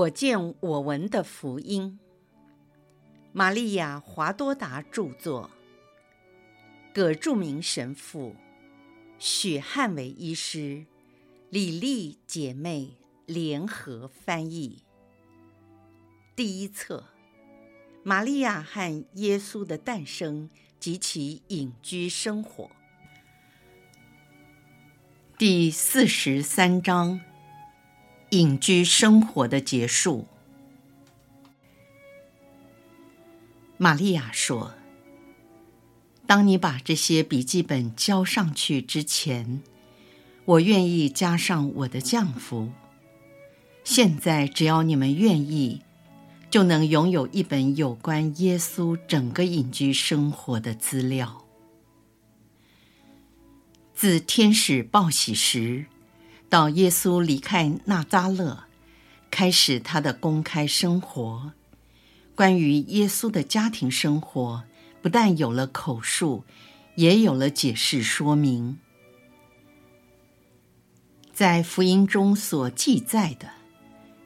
我见我闻的福音，玛利亚·华多达著作，葛著名神父，许汉伟医师，李丽姐妹联合翻译。第一册：玛利亚和耶稣的诞生及其隐居生活。第四十三章。隐居生活的结束。玛利亚说：“当你把这些笔记本交上去之前，我愿意加上我的降服。现在，只要你们愿意，就能拥有一本有关耶稣整个隐居生活的资料。自天使报喜时。”到耶稣离开纳扎勒，开始他的公开生活。关于耶稣的家庭生活，不但有了口述，也有了解释说明。在福音中所记载的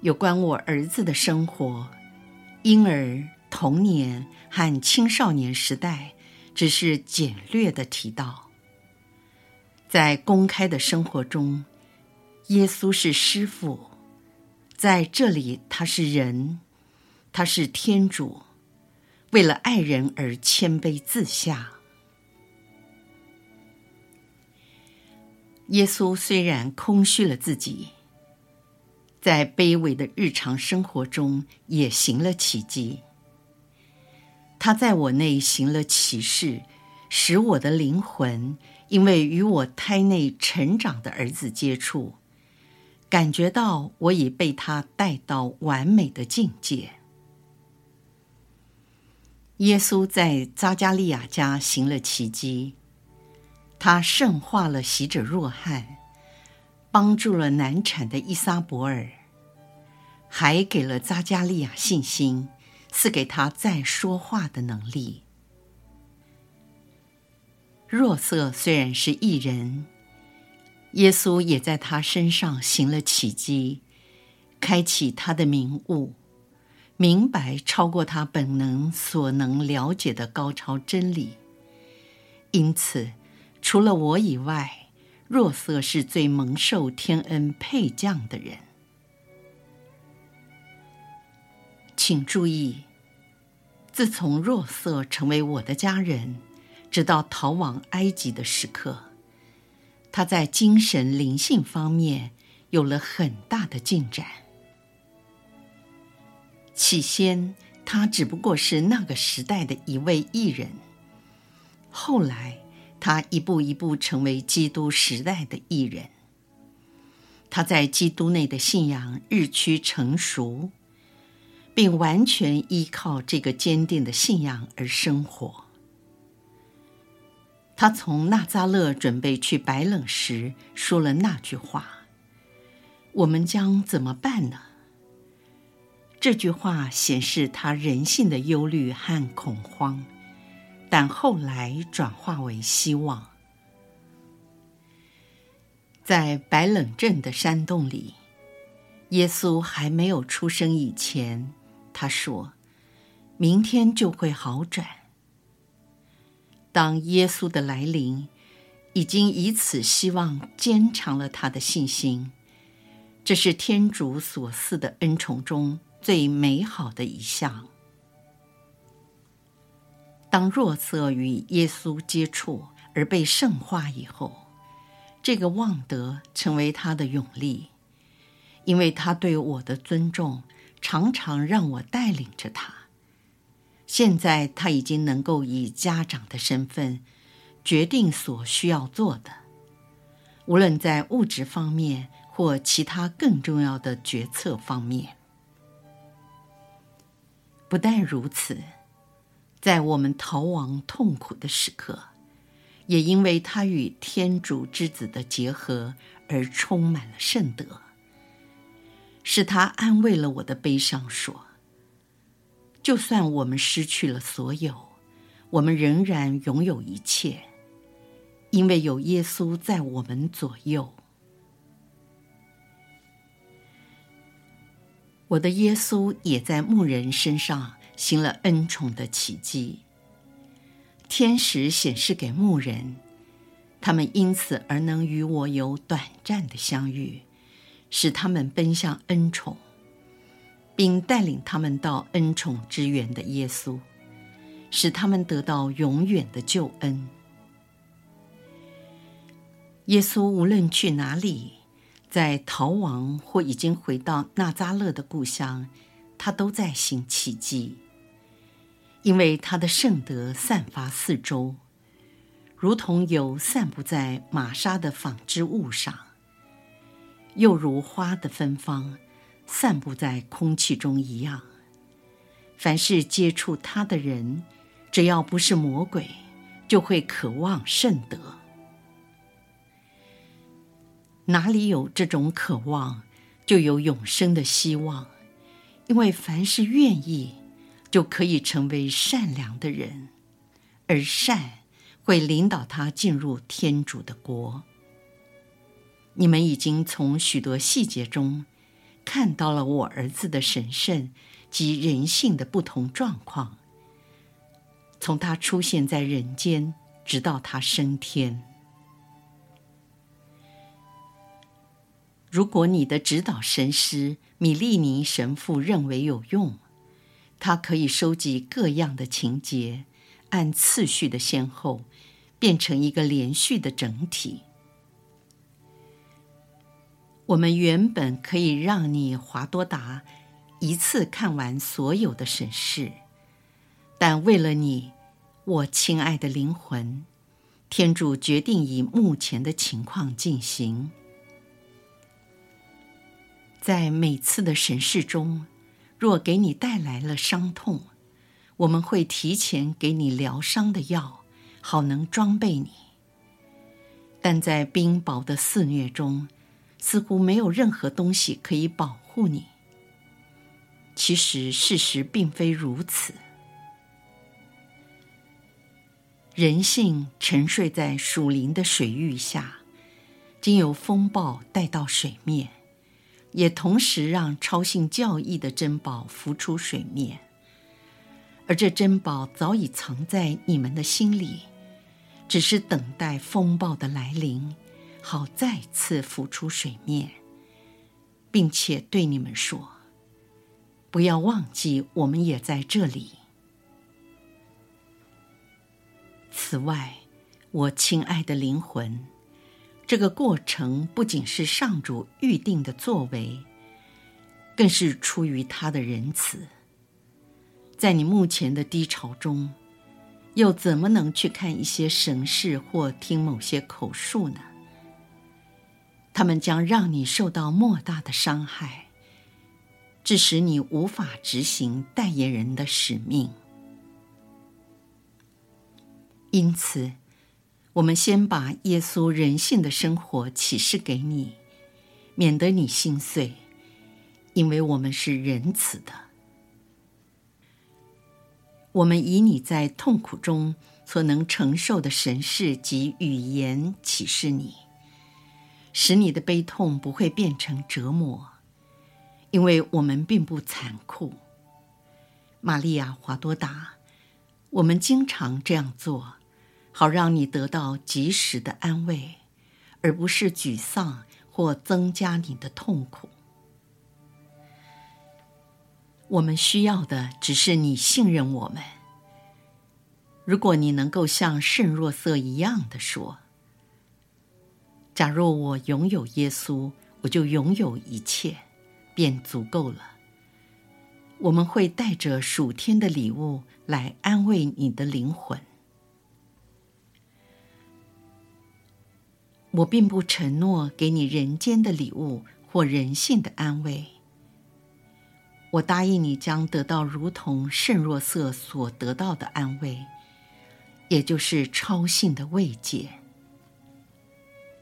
有关我儿子的生活、婴儿、童年和青少年时代，只是简略的提到。在公开的生活中，耶稣是师父，在这里他是人，他是天主，为了爱人而谦卑自下。耶稣虽然空虚了自己，在卑微的日常生活中也行了奇迹。他在我内行了奇事，使我的灵魂因为与我胎内成长的儿子接触。感觉到我已被他带到完美的境界。耶稣在扎加利亚家行了奇迹，他圣化了洗者若翰，帮助了难产的伊撒伯尔，还给了扎加利亚信心，赐给他再说话的能力。若瑟虽然是异人。耶稣也在他身上行了奇迹，开启他的明悟，明白超过他本能所能了解的高超真理。因此，除了我以外，若瑟是最蒙受天恩配将的人。请注意，自从若瑟成为我的家人，直到逃往埃及的时刻。他在精神灵性方面有了很大的进展。起先，他只不过是那个时代的一位艺人；后来，他一步一步成为基督时代的艺人。他在基督内的信仰日趋成熟，并完全依靠这个坚定的信仰而生活。他从纳扎勒准备去白冷时，说了那句话：“我们将怎么办呢？”这句话显示他人性的忧虑和恐慌，但后来转化为希望。在白冷镇的山洞里，耶稣还没有出生以前，他说：“明天就会好转。”当耶稣的来临，已经以此希望坚强了他的信心。这是天主所赐的恩宠中最美好的一项。当若瑟与耶稣接触而被圣化以后，这个望德成为他的勇力，因为他对我的尊重，常常让我带领着他。现在他已经能够以家长的身份决定所需要做的，无论在物质方面或其他更重要的决策方面。不但如此，在我们逃亡痛苦的时刻，也因为他与天主之子的结合而充满了圣德，是他安慰了我的悲伤，说。就算我们失去了所有，我们仍然拥有一切，因为有耶稣在我们左右。我的耶稣也在牧人身上行了恩宠的奇迹。天使显示给牧人，他们因此而能与我有短暂的相遇，使他们奔向恩宠，并带领他们到恩宠之源的耶稣，使他们得到永远的救恩。耶稣无论去哪里，在逃亡或已经回到纳扎勒的故乡，他都在行奇迹，因为他的圣德散发四周，如同油散布在玛莎的纺织物上，又如花的芬芳散布在空气中一样。凡是接触他的人，只要不是魔鬼，就会渴望圣德。哪里有这种渴望，就有永生的希望。因为凡是愿意，就可以成为善良的人，而善会领导他进入天主的国。你们已经从许多细节中看到了我儿子的神圣及人性的不同状况，从他出现在人间，直到他升天。如果你的指导神师米利尼神父认为有用，他可以收集各样的情节，按次序的先后，变成一个连续的整体。我们原本可以让你华多达一次看完所有的神事，但为了你，我亲爱的灵魂，天主决定以目前的情况进行。在每次的神事中，若给你带来了伤痛，我们会提前给你疗伤的药，好能装备你。但在冰雹的肆虐中，似乎没有任何东西可以保护你。其实事实并非如此。人性沉睡在属灵的水域下，经由风暴带到水面。也同时让超性教义的珍宝浮出水面，而这珍宝早已藏在你们的心里，只是等待风暴的来临，好再次浮出水面，并且对你们说：不要忘记，我们也在这里。此外，我亲爱的灵魂。这个过程不仅是上主预定的作为，更是出于他的仁慈。在你目前的低潮中，又怎么能去看一些神事或听某些口述呢？他们将让你受到莫大的伤害，致使你无法执行代言人的使命。因此，我们先把耶稣人性的生活启示给你，免得你心碎，因为我们是仁慈的。我们以你在痛苦中所能承受的神事及语言启示你，使你的悲痛不会变成折磨，因为我们并不残酷。玛利亚·华多达，我们经常这样做。好让你得到及时的安慰，而不是沮丧或增加你的痛苦。我们需要的只是你信任我们。如果你能够像圣若瑟一样的说：“假若我拥有耶稣，我就拥有一切，便足够了。”我们会带着属天的礼物来安慰你的灵魂。我并不承诺给你人间的礼物或人性的安慰。我答应你将得到如同圣若瑟所得到的安慰，也就是超性的慰藉。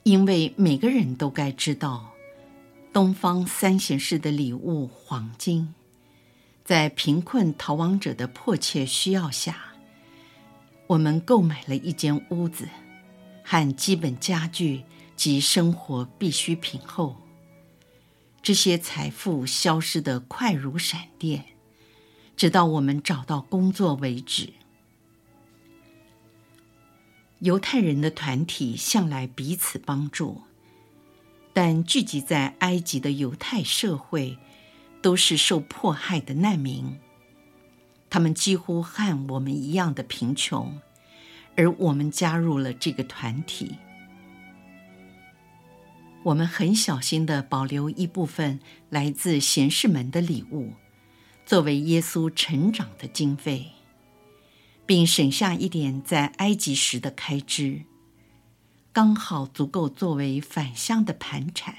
因为每个人都该知道，东方三贤士的礼物——黄金，在贫困逃亡者的迫切需要下，我们购买了一间屋子。和基本家具及生活必需品后，这些财富消失得快如闪电，直到我们找到工作为止。犹太人的团体向来彼此帮助，但聚集在埃及的犹太社会都是受迫害的难民，他们几乎和我们一样的贫穷，而我们加入了这个团体。我们很小心地保留一部分来自贤士们的礼物，作为耶稣成长的经费。并省下一点在埃及时的开支，刚好足够作为返乡的盘缠，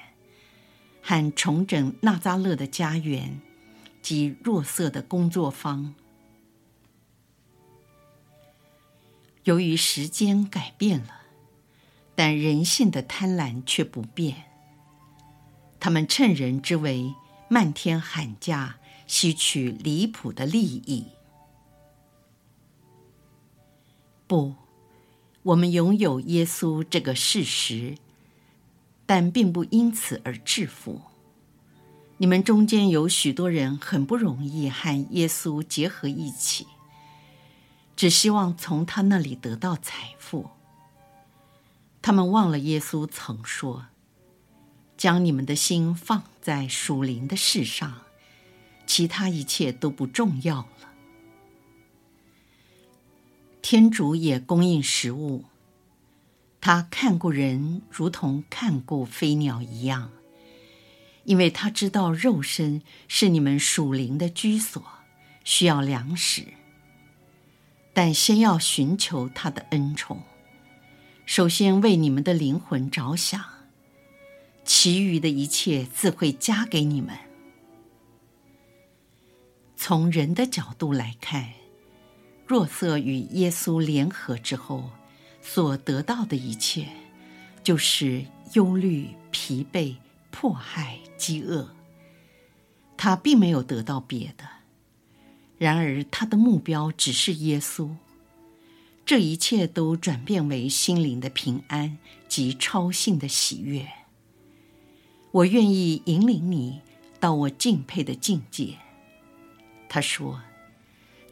和重整纳扎勒的家园及若瑟的工作坊。由于时间改变了，但人性的贪婪却不变。他们趁人之危，漫天喊价，吸取离谱的利益。不，我们拥有耶稣这个事实，但并不因此而致富。你们中间有许多人很不容易和耶稣结合一起，只希望从他那里得到财富。他们忘了耶稣曾说：“将你们的心放在属灵的事上，其他一切都不重要了。”天主也供应食物，他看顾人如同看顾飞鸟一样，因为他知道肉身是你们属灵的居所，需要粮食。但先要寻求他的恩宠，首先为你们的灵魂着想，其余的一切自会加给你们。从人的角度来看。若瑟与耶稣联合之后，所得到的一切，就是忧虑、疲惫、迫害、饥饿。他并没有得到别的，然而他的目标只是耶稣。这一切都转变为心灵的平安及超性的喜悦。我愿意引领你到我敬佩的境界。他说。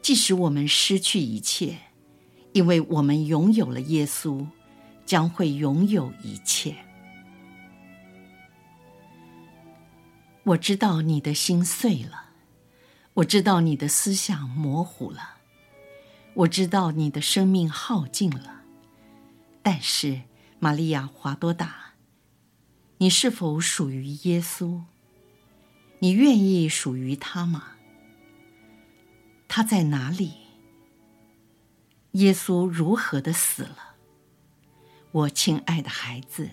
即使我们失去一切，因为我们拥有了耶稣，将会拥有一切。我知道你的心碎了，我知道你的思想模糊了，我知道你的生命耗尽了。但是，玛利亚·华多达，你是否属于耶稣？你愿意属于他吗？他在哪里？耶稣如何的死了？我亲爱的孩子，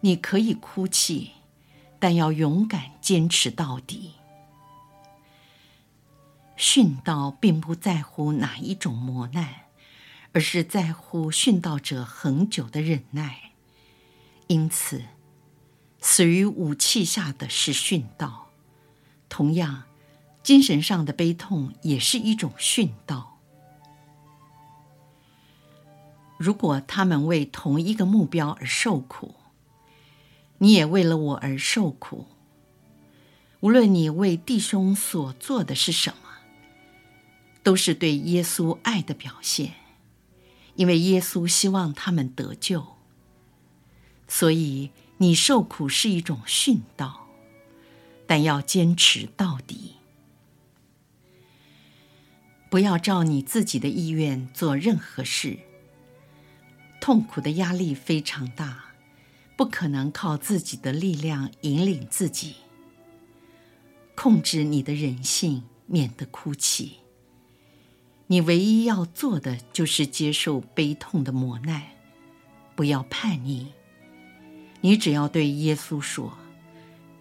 你可以哭泣，但要勇敢坚持到底。殉道并不在乎哪一种磨难，而是在乎殉道者恒久的忍耐。因此，死于武器下的是殉道。同样。精神上的悲痛也是一种殉道。如果他们为同一个目标而受苦，你也为了我而受苦。无论你为弟兄所做的是什么，都是对耶稣爱的表现，因为耶稣希望他们得救。所以你受苦是一种殉道，但要坚持到底。不要照你自己的意愿做任何事。痛苦的压力非常大，不可能靠自己的力量引领自己。控制你的人性，免得哭泣。你唯一要做的就是接受悲痛的磨难，不要叛逆。你只要对耶稣说：“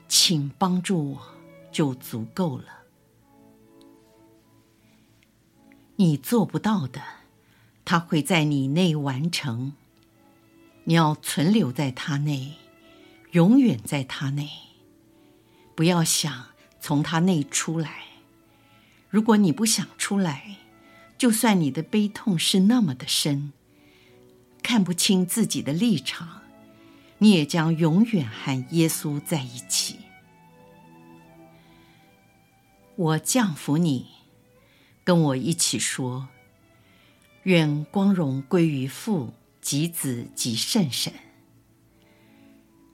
请帮助我，就足够了。”你做不到的，他会在你内完成。你要存留在他内，永远在他内。不要想从他内出来。如果你不想出来，就算你的悲痛是那么的深，看不清自己的立场，你也将永远和耶稣在一起。我降服你，跟我一起说：愿光荣归于父及子及圣神。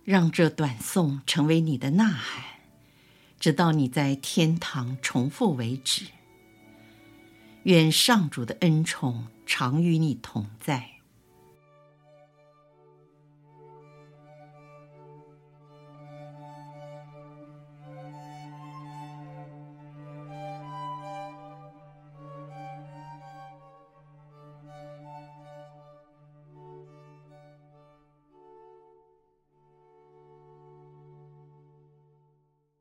让这短颂成为你的呐喊，直到你在天堂重复为止。愿上主的恩宠常与你同在。